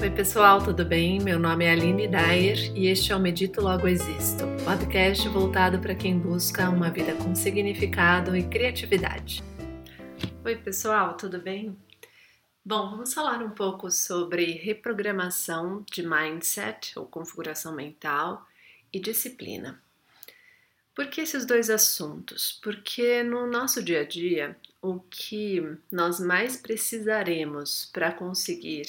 Oi, pessoal, tudo bem? Meu nome é Aline Dyer e este é o Medito Logo Existo, podcast voltado para quem busca uma vida com significado e criatividade. Oi, pessoal, tudo bem? Bom, vamos falar um pouco sobre reprogramação de mindset ou configuração mental e disciplina. Por que esses dois assuntos? Porque no nosso dia a dia, o que nós mais precisaremos para conseguir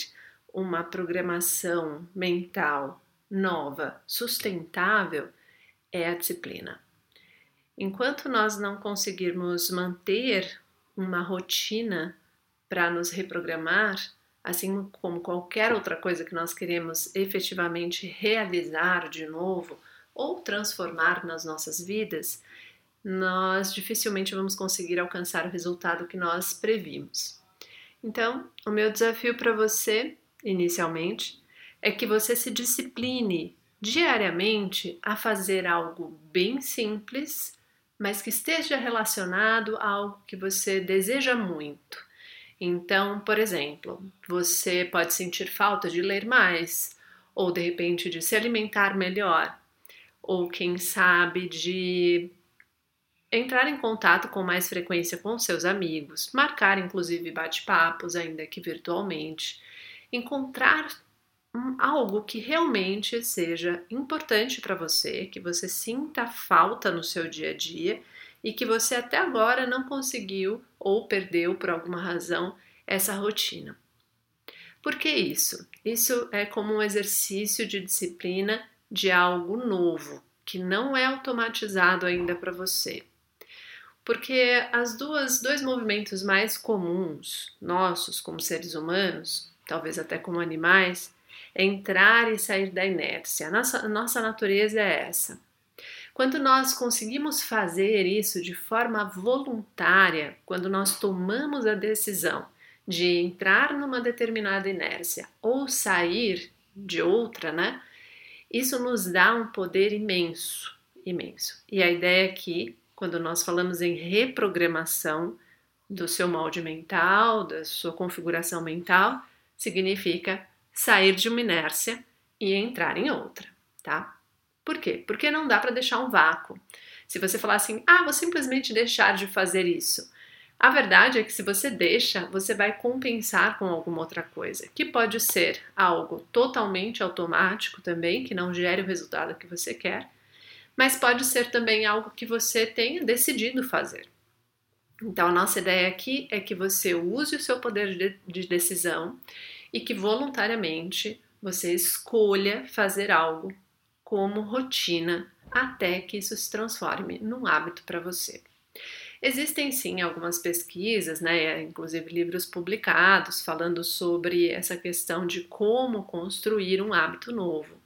uma programação mental nova, sustentável, é a disciplina. Enquanto nós não conseguirmos manter uma rotina para nos reprogramar, assim como qualquer outra coisa que nós queremos efetivamente realizar de novo ou transformar nas nossas vidas, nós dificilmente vamos conseguir alcançar o resultado que nós previmos. Então, o meu desafio para você inicialmente, é que você se discipline diariamente a fazer algo bem simples, mas que esteja relacionado a algo que você deseja muito. Então, por exemplo, você pode sentir falta de ler mais, ou de repente de se alimentar melhor, ou quem sabe de entrar em contato com mais frequência com seus amigos, marcar inclusive bate-papos, ainda que virtualmente encontrar algo que realmente seja importante para você, que você sinta falta no seu dia a dia e que você até agora não conseguiu ou perdeu por alguma razão essa rotina. Por que isso? Isso é como um exercício de disciplina de algo novo, que não é automatizado ainda para você. Porque as duas dois movimentos mais comuns nossos como seres humanos talvez até como animais, é entrar e sair da inércia. A nossa, a nossa natureza é essa. Quando nós conseguimos fazer isso de forma voluntária, quando nós tomamos a decisão de entrar numa determinada inércia ou sair de outra, né? Isso nos dá um poder imenso, imenso. E a ideia aqui, quando nós falamos em reprogramação do seu molde mental, da sua configuração mental, significa sair de uma inércia e entrar em outra, tá? Por quê? Porque não dá para deixar um vácuo. Se você falar assim, ah, vou simplesmente deixar de fazer isso. A verdade é que se você deixa, você vai compensar com alguma outra coisa, que pode ser algo totalmente automático também, que não gere o resultado que você quer, mas pode ser também algo que você tenha decidido fazer. Então, a nossa ideia aqui é que você use o seu poder de, de decisão e que voluntariamente você escolha fazer algo como rotina até que isso se transforme num hábito para você. Existem sim algumas pesquisas, né, inclusive livros publicados falando sobre essa questão de como construir um hábito novo.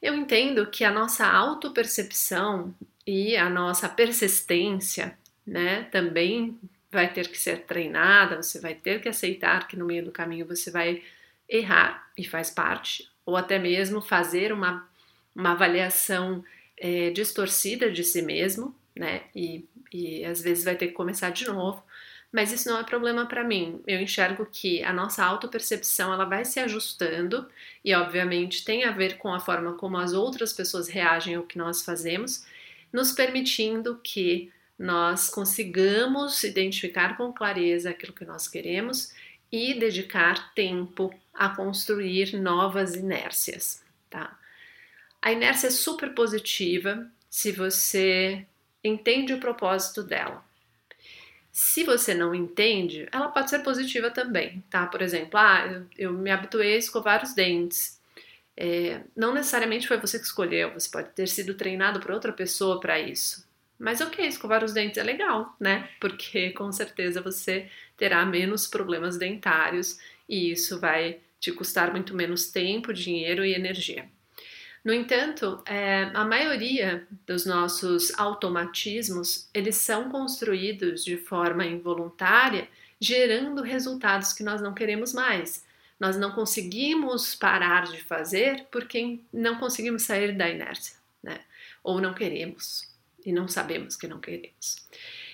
Eu entendo que a nossa autopercepção e a nossa persistência né? Também vai ter que ser treinada, você vai ter que aceitar que no meio do caminho você vai errar e faz parte, ou até mesmo fazer uma, uma avaliação é, distorcida de si mesmo, né? E, e às vezes vai ter que começar de novo. Mas isso não é problema para mim. Eu enxergo que a nossa autopercepção ela vai se ajustando e, obviamente, tem a ver com a forma como as outras pessoas reagem ao que nós fazemos, nos permitindo que nós consigamos identificar com clareza aquilo que nós queremos e dedicar tempo a construir novas inércias, tá? A inércia é super positiva se você entende o propósito dela. Se você não entende, ela pode ser positiva também, tá? Por exemplo, ah, eu, eu me habituei a escovar os dentes. É, não necessariamente foi você que escolheu, você pode ter sido treinado por outra pessoa para isso. Mas ok, escovar os dentes é legal, né? Porque com certeza você terá menos problemas dentários e isso vai te custar muito menos tempo, dinheiro e energia. No entanto, é, a maioria dos nossos automatismos eles são construídos de forma involuntária, gerando resultados que nós não queremos mais. Nós não conseguimos parar de fazer porque não conseguimos sair da inércia, né? Ou não queremos e não sabemos que não queremos.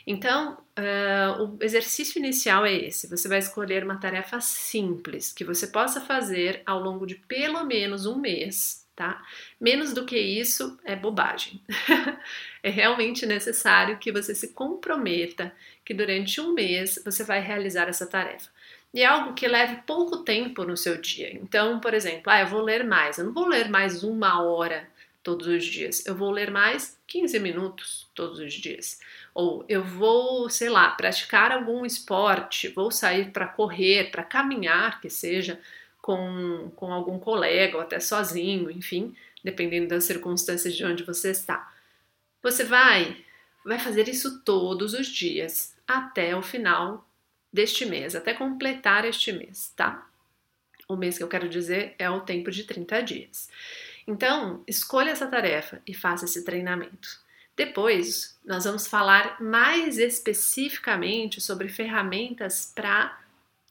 Então, uh, o exercício inicial é esse: você vai escolher uma tarefa simples que você possa fazer ao longo de pelo menos um mês, tá? Menos do que isso é bobagem. é realmente necessário que você se comprometa que durante um mês você vai realizar essa tarefa. E é algo que leve pouco tempo no seu dia. Então, por exemplo, ah, eu vou ler mais. Eu não vou ler mais uma hora todos os dias. Eu vou ler mais 15 minutos todos os dias. Ou eu vou, sei lá, praticar algum esporte, vou sair para correr, para caminhar, que seja com, com algum colega ou até sozinho, enfim, dependendo das circunstâncias de onde você está. Você vai, vai fazer isso todos os dias até o final deste mês, até completar este mês, tá? O mês que eu quero dizer é o tempo de 30 dias. Então, escolha essa tarefa e faça esse treinamento. Depois, nós vamos falar mais especificamente sobre ferramentas para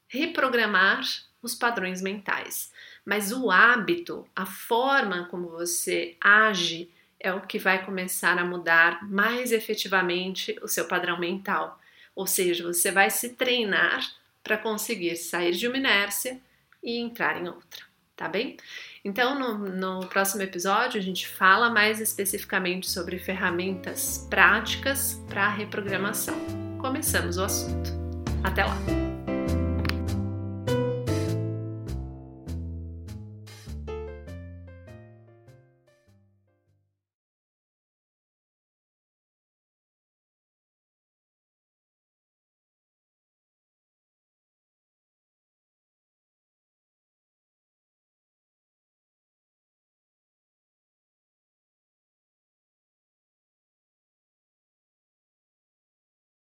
reprogramar os padrões mentais. Mas o hábito, a forma como você age, é o que vai começar a mudar mais efetivamente o seu padrão mental. Ou seja, você vai se treinar para conseguir sair de uma inércia e entrar em outra, tá bem? Então, no, no próximo episódio, a gente fala mais especificamente sobre ferramentas práticas para reprogramação. Começamos o assunto. Até lá!